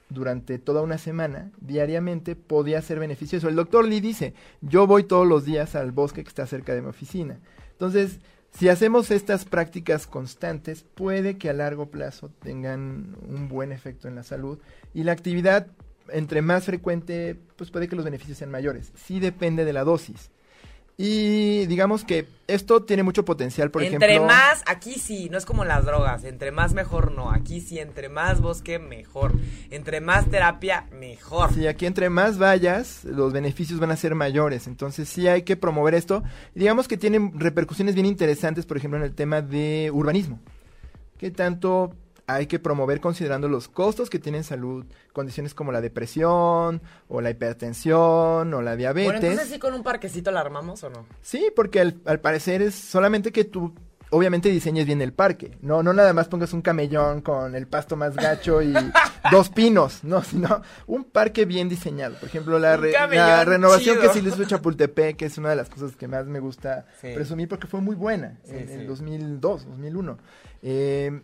durante toda una semana, diariamente, podía ser beneficioso. El doctor Lee dice, yo voy todos los días al bosque que está cerca de mi oficina. Entonces, si hacemos estas prácticas constantes, puede que a largo plazo tengan un buen efecto en la salud. Y la actividad, entre más frecuente, pues puede que los beneficios sean mayores. Sí depende de la dosis. Y digamos que esto tiene mucho potencial, por entre ejemplo. más, aquí sí, no es como las drogas, entre más mejor no, aquí sí, entre más bosque mejor, entre más terapia mejor. Sí, aquí entre más vayas, los beneficios van a ser mayores. Entonces sí hay que promover esto. Digamos que tienen repercusiones bien interesantes, por ejemplo, en el tema de urbanismo. ¿Qué tanto hay que promover considerando los costos que tienen salud? Condiciones como la depresión, o la hipertensión, o la diabetes. Bueno, entonces sí con un parquecito la armamos o no? Sí, porque al, al parecer es solamente que tú obviamente diseñes bien el parque. No, no nada más pongas un camellón con el pasto más gacho y [LAUGHS] dos pinos, no, sino un parque bien diseñado. Por ejemplo, la, re- renovación chido. que se le hizo Chapultepec, que es una de las cosas que más me gusta Sí. presumir porque fue muy buena Sí, en, sí. en 2002, 2001. Eh,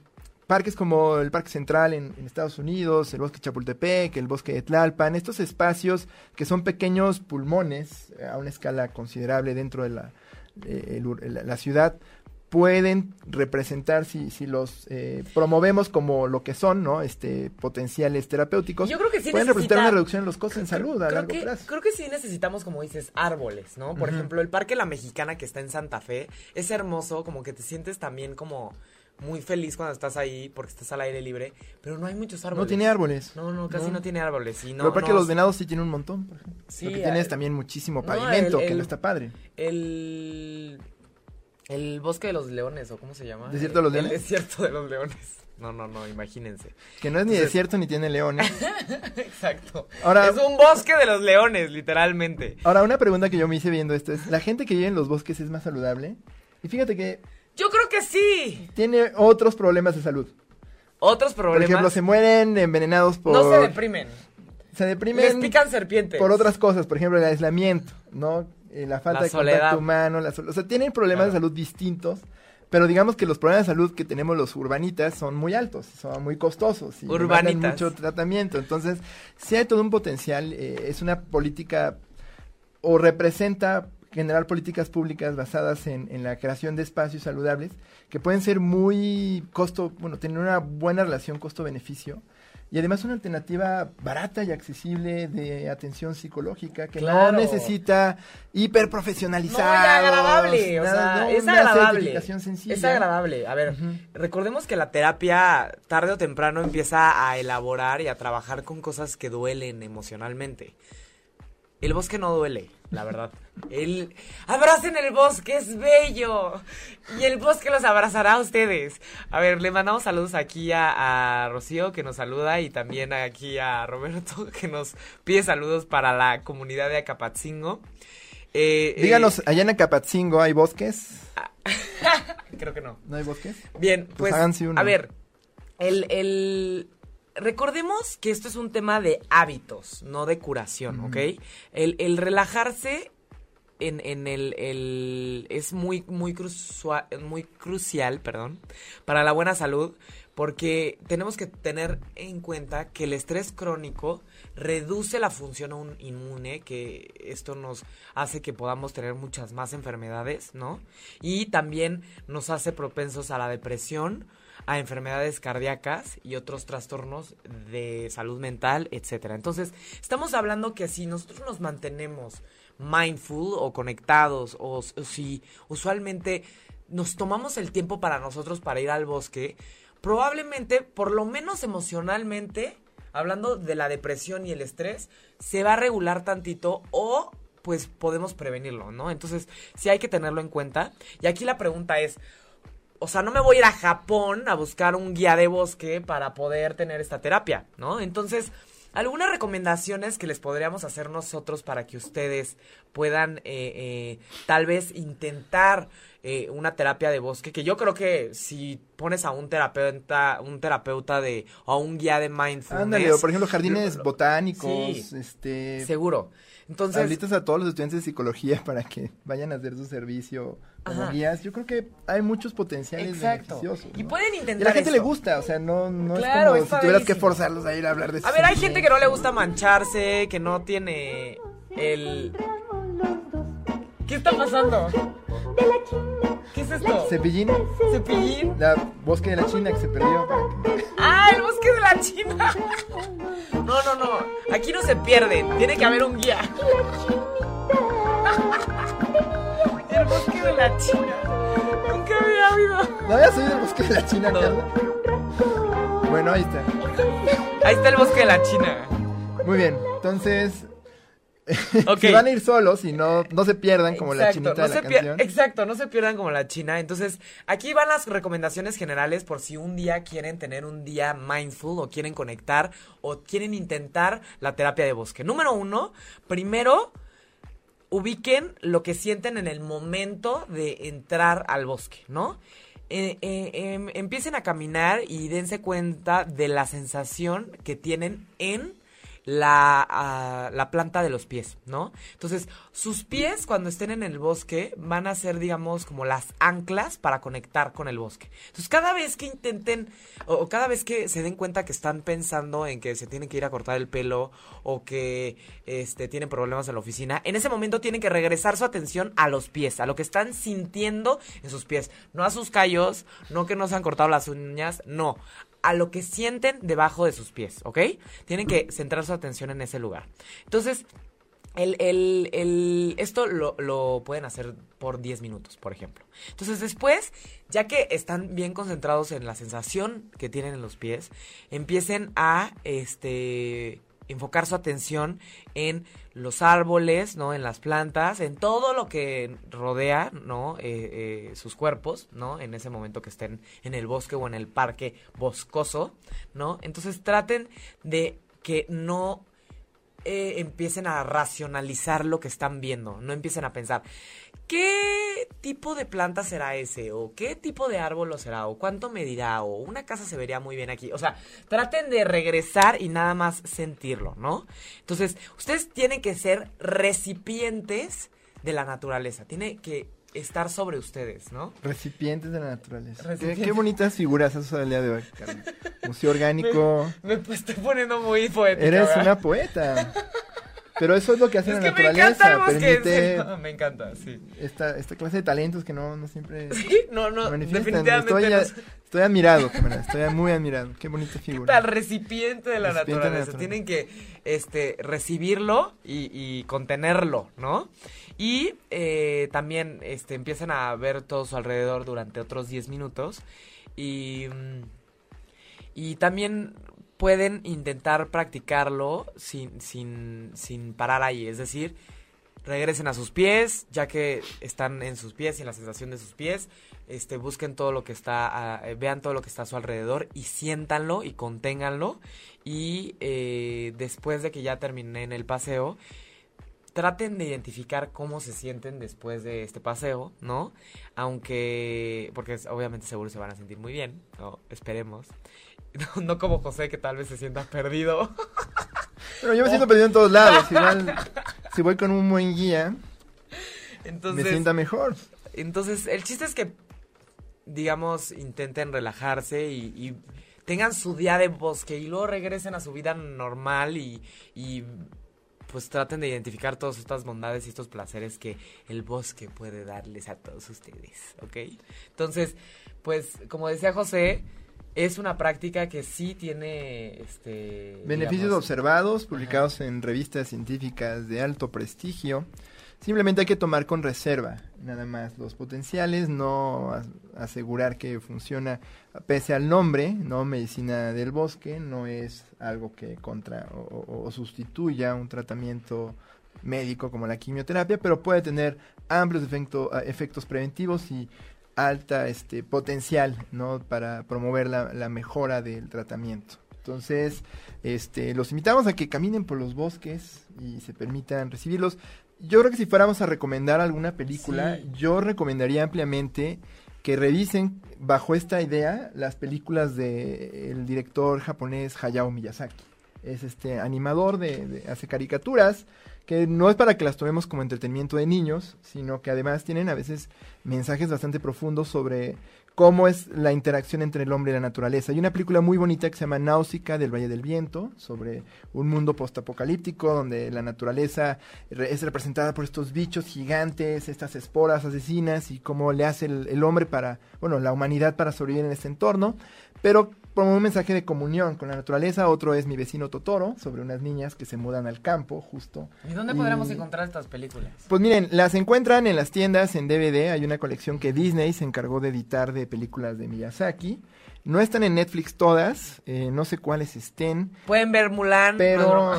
parques como el Parque Central en, en Estados Unidos, el Bosque Chapultepec, el Bosque de Tlalpan, estos espacios que son pequeños pulmones eh, a una escala considerable dentro de la, eh, el la- ciudad, pueden representar, si, si los eh, promovemos como lo que son, ¿no? Este, potenciales terapéuticos, Yo creo que sí pueden representar una reducción en los costos en salud a creo largo que, plazo. Creo que sí necesitamos, como dices, árboles, ¿no? Por ejemplo, el Parque La Mexicana que está en Santa Fe es hermoso, como que te sientes también como muy feliz cuando estás ahí porque estás al aire libre, pero no hay muchos árboles. No tiene árboles. No, no, casi no, tiene árboles. Y no, Pero no- de los Venados sí tiene un montón, por ejemplo. Sí, Lo que tiene es también muchísimo pavimento, el- que no está padre. El. El bosque de los leones, ¿o cómo se llama? ¿Desierto de los leones? El desierto de los leones. No, no, no, imagínense. Que no es ni Entonces- desierto ni tiene leones. [LAUGHS] Exacto. Ahora- es un bosque de los leones, literalmente. Ahora, una pregunta que yo me hice viendo esto es, ¿la gente que vive en los bosques es más saludable? Y fíjate que Yo creo que sí. tiene otros problemas de salud. Otros Por problemas. ejemplo, se mueren envenenados por... No se deprimen. se Les deprimen pican serpientes. por otras cosas, por ejemplo, el aislamiento, ¿no? Eh, la falta La de soledad. contacto humano, la o sea, tienen problemas Claro. de salud distintos, pero digamos que los problemas de salud que tenemos los urbanitas son muy altos, son muy costosos y Urbanitas. mucho tratamiento, entonces sí hay todo un potencial, eh, es una política o representa generar políticas públicas basadas en, en la creación de espacios saludables que pueden ser muy costo, bueno, tener una buena relación costo-beneficio y además una alternativa barata y accesible de atención psicológica que Claro. no necesita hiperprofesionalizar. No, agradable, o sea, es agradable. Es agradable. A ver, recordemos que la terapia tarde o temprano empieza a elaborar y a trabajar con cosas que duelen emocionalmente. El bosque no duele, la verdad. El abracen el bosque, es bello. Y el bosque los abrazará a ustedes. A ver, le mandamos saludos aquí a, a Rocío que nos saluda y también aquí a Roberto [LAUGHS] que nos pide saludos para la comunidad de Acapatzingo. Eh, eh, Díganos, allá en Acapatzingo hay bosques, [LAUGHS] creo que no. ¿no hay bosques? Bien, Pues pues, háganse uno. a ver, el, el... Recordemos que esto es un tema de hábitos, no de curación, ¿ok? El, el relajarse en, en el, el- es muy, muy, muy crucial, perdón, para la buena salud, porque tenemos que tener en cuenta que el estrés crónico reduce la función un- inmune, que esto nos hace que podamos tener muchas más enfermedades, ¿no? Y también nos hace propensos a la depresión, a enfermedades cardíacas y otros trastornos de salud mental, etcétera. Entonces, estamos hablando que si nosotros nos mantenemos mindful o conectados o, o si usualmente nos tomamos el tiempo para nosotros para ir al bosque, probablemente, por lo menos emocionalmente, hablando de la depresión y el estrés, se va a regular tantito o pues podemos prevenirlo, ¿no? Entonces, sí hay que tenerlo en cuenta. Y aquí la pregunta es, o sea, no me voy a ir a Japón a buscar un guía de bosque para poder tener esta terapia, ¿no? Entonces, algunas recomendaciones que les podríamos hacer nosotros para que ustedes puedan eh, eh, tal vez intentar eh, una terapia de bosque, que yo creo que si pones a un terapeuta, un terapeuta de, o a un guía de mindfulness. Ándale, o por ejemplo, jardines botánicos, Sí. este... Seguro. Entonces, Habilitas a todos los estudiantes de psicología [LAUGHS] para que vayan a hacer su servicio como Ajá. guías. Yo creo que hay muchos potenciales Exacto. beneficiosos. Y ¿no? pueden Y a intentar la gente le esto. gusta, o sea, no, no Claro, es como está si tuvieras que forzarlos a ir a hablar de A ver, hay gente que no le gusta mancharse, que no tiene el... ¿Qué está pasando? ¿Qué es esto? Cepillín, ¿Cepillín? la bosque de la China que se perdió. ¡Ah, el bosque de la China! No, no, no. Aquí no se pierden. Tiene que haber un guía. El bosque de la China. Nunca había habido. ¿No habías oído el bosque de la China, No. Carla? Bueno, ahí está. Ahí está el bosque de la China. Muy bien, entonces... [LAUGHS] Ok. si van a ir solos y no, no se pierdan como la chinita no de la canción. Exacto, no se pierdan como la China. Entonces, aquí van las recomendaciones generales por si un día quieren tener un día mindful o quieren conectar o quieren intentar la terapia de bosque. Número uno, primero ubiquen lo que sienten en el momento de entrar al bosque, ¿no? Eh, eh, em, empiecen a caminar y dense cuenta de la sensación que tienen en la, la planta de los pies, ¿no? Entonces, sus pies cuando estén en el bosque van a ser, digamos, como las anclas para conectar con el bosque. Entonces, cada vez que intenten o, o cada vez que se den cuenta que están pensando en que se tienen que ir a cortar el pelo o que este tienen problemas en la oficina, en ese momento tienen que regresar su atención a los pies, a lo que están sintiendo en sus pies, no a sus callos, no que no se han cortado las uñas, no, a lo que sienten debajo de sus pies, ¿ok? Tienen que centrar su atención en ese lugar. Entonces, el, el, esto lo, lo pueden hacer por 10 minutos, por ejemplo. Entonces después, ya que están bien concentrados en la sensación que tienen en los pies, empiecen a este enfocar su atención en los árboles, ¿no? En las plantas, en todo lo que rodea, ¿no? Eh, eh, sus cuerpos, ¿no? En ese momento que estén en el bosque o en el parque boscoso, ¿no? Entonces traten de que no eh, empiecen a racionalizar lo que están viendo, no empiecen a pensar, ¿qué tipo de planta será ese? ¿O qué tipo de árbol lo será? ¿O cuánto medirá? ¿O una casa se vería muy bien aquí? O sea, traten de regresar y nada más sentirlo, ¿no? Entonces, ustedes tienen que ser recipientes de la naturaleza, tiene que estar sobre ustedes, ¿no? Recipientes de la naturaleza. Qué, Recipientes. qué bonitas figuras has usado el día de hoy, Carmen. Museo orgánico. [LAUGHS] Me, me estoy poniendo muy poética. Eres ¿verdad? una poeta. Pero eso es lo que hace Es la que me encanta naturaleza. Permite. Me encanta, sí. esta, esta clase de talentos que no, no siempre [LAUGHS] Sí, no, no, definitivamente Estoy, estoy admirado. Estoy muy admirado. Qué bonita ¿Qué [LAUGHS] figura. tal? Recipiente de la Recipiente de la naturaleza. naturaleza. Tienen que este, recibirlo y, y contenerlo, ¿no? Y eh, también este, empiezan a ver todo su alrededor durante otros 10 minutos. Y, mm, y también pueden intentar practicarlo sin, sin, sin parar ahí. Es decir, regresen a sus pies, ya que están en sus pies y en la sensación de sus pies. Este, busquen todo lo que está, a- eh, vean todo lo que está a su alrededor y siéntanlo y conténganlo. Y eh, después de que ya terminen el paseo, traten de identificar cómo se sienten después de este paseo, ¿no? Aunque, porque obviamente seguro se van a sentir muy bien. Esperemos. No, [LAUGHS] no como José, que tal vez se sienta perdido. [LAUGHS] Pero yo me siento perdido en todos lados. Igual, si voy con un buen guía, Entonces, me sienta mejor. Entonces, el chiste es que, digamos, intenten relajarse y, y tengan su día de bosque y luego regresen a su vida normal y, y, pues traten de identificar todas estas bondades y estos placeres que el bosque puede darles a todos ustedes, ¿ok? Entonces, pues, como decía José, es una práctica que sí tiene, este... Beneficios digamos, observados, publicados en revistas científicas de alto prestigio. Simplemente hay que tomar con reserva, nada más, los potenciales, no as- asegurar que funciona pese al nombre, no medicina del bosque, no es algo que contra o, sustituya un tratamiento médico como la quimioterapia, pero puede tener amplios efecto- efectos preventivos y alta este potencial no para promover la, la mejora del tratamiento. Entonces, este, los invitamos a que caminen por los bosques y se permitan recibirlos. Yo creo que si fuéramos a recomendar alguna película, Sí. yo recomendaría ampliamente que revisen bajo esta idea las películas de el director japonés Hayao Miyazaki. Es este animador de, de- hace caricaturas que no es para que las tomemos como entretenimiento de niños, sino que además tienen a veces mensajes bastante profundos sobre cómo es la interacción entre el hombre y la naturaleza. Hay una película muy bonita que se llama Náusica del Valle del Viento, sobre un mundo postapocalíptico donde la naturaleza es representada por estos bichos gigantes, estas esporas asesinas y cómo le hace el, el hombre para, bueno, la humanidad para sobrevivir en este entorno, pero como un mensaje de comunión con la naturaleza. Otro es Mi vecino Totoro, sobre unas niñas que se mudan al campo, justo ¿Y dónde podremos y- encontrar estas películas? pues miren, las encuentran en las tiendas en DVD. Hay una colección que Disney se encargó de editar de películas de Miyazaki. No están en Netflix todas, eh, no sé cuáles estén, Pueden ver Mulan. no pero...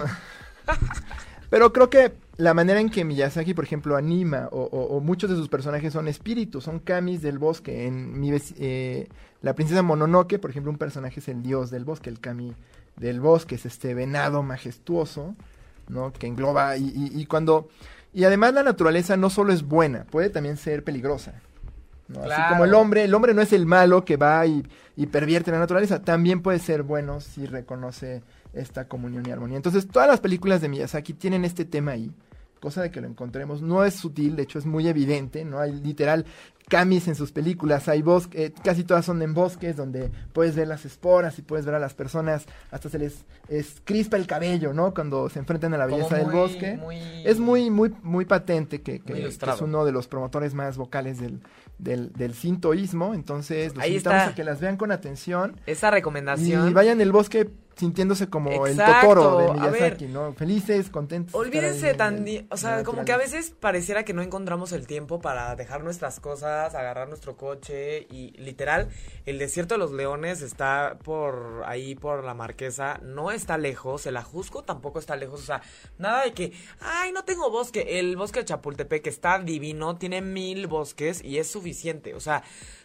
[LAUGHS] pero creo que la manera en que Miyazaki, por ejemplo, anima o, o- o muchos de sus personajes son espíritus, son kamis del bosque. En mi eh, La princesa Mononoke, por ejemplo, un personaje es el dios del bosque, el kami del bosque, es este venado majestuoso, ¿no? Que engloba y, y- y cuando... Y además la naturaleza no solo es buena, puede también ser peligrosa. ¿no? Así como el hombre, el hombre no es el malo que va y, y pervierte la naturaleza, también puede ser bueno si reconoce esta comunión y armonía. Entonces, todas las películas de Miyazaki tienen este tema ahí, cosa de que lo encontremos. No es sutil, de hecho es muy evidente, no hay literal camis en sus películas, hay bosques, casi todas son en bosques donde puedes ver las esporas y puedes ver a las personas, hasta se les es, crispa el cabello, ¿no? Cuando se enfrentan a la belleza del bosque. Es muy, muy, muy patente que, que, es uno de los promotores más vocales del, del, del sintoísmo, entonces los invitamos a que las vean con atención. Esa recomendación. Y vayan el bosque sintiéndose como el Totoro de Miyazaki, ¿no? Felices, contentos. Olvídense tan, o sea, como que a veces pareciera que no encontramos el tiempo para dejar nuestras cosas, agarrar nuestro coche y literal, el desierto de los leones está por ahí por la Marquesa, no está lejos, el Ajusco tampoco está lejos, o sea, nada de que, ay, no tengo bosque, el bosque de Chapultepec está divino, tiene mil bosques y es suficiente, o sea,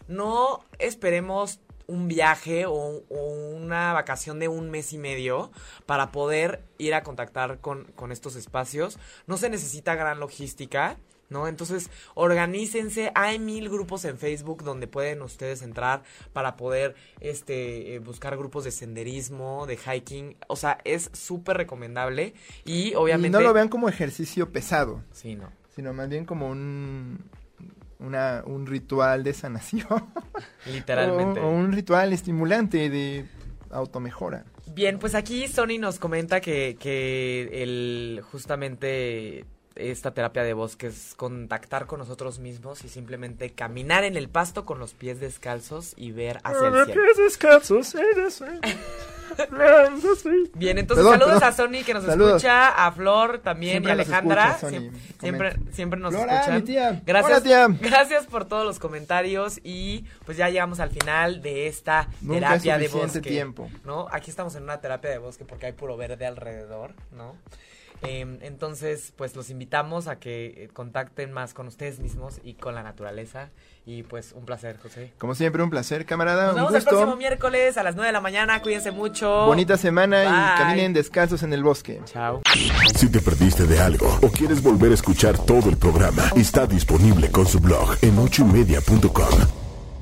no esperemos un viaje o, una vacación de un mes y medio para poder ir a contactar con, con estos espacios. No se necesita gran logística. ¿no? Entonces, organícense, hay mil grupos en Facebook donde pueden ustedes entrar para poder este eh, buscar grupos de senderismo, de hiking, o sea, es súper recomendable y obviamente y no lo vean como ejercicio pesado. Sí, no. Sino más bien como un una, un ritual de sanación. [LAUGHS] Literalmente. o, un ritual estimulante de automejora. Bien, pues aquí Sony nos comenta que, que el justamente esta terapia de bosque es contactar con nosotros mismos y simplemente caminar en el pasto con los pies descalzos y ver hacia el cielo. pies descalzos, [LAUGHS] Bien, entonces saludos a Sony que nos escucha, a Flor también y a Alejandra. siempre, siempre, nos escuchan. Gracias, gracias por todos los comentarios y pues ya llegamos al final de esta terapia de bosque. tiempo. ¿no? Aquí estamos en una terapia de bosque porque hay puro verde alrededor, ¿no? Em, entonces, pues los invitamos a que eh, contacten más con ustedes mismos y con la naturaleza. Y pues un placer, José. Como siempre, un placer, camarada. Nos vemos el próximo miércoles a las 9 de la mañana. Cuídense mucho. Bonita semana y caminen descalzos en el bosque. Chao. Si te perdiste de algo o quieres volver a escuchar todo el programa, está disponible con su blog en ochoymedia.com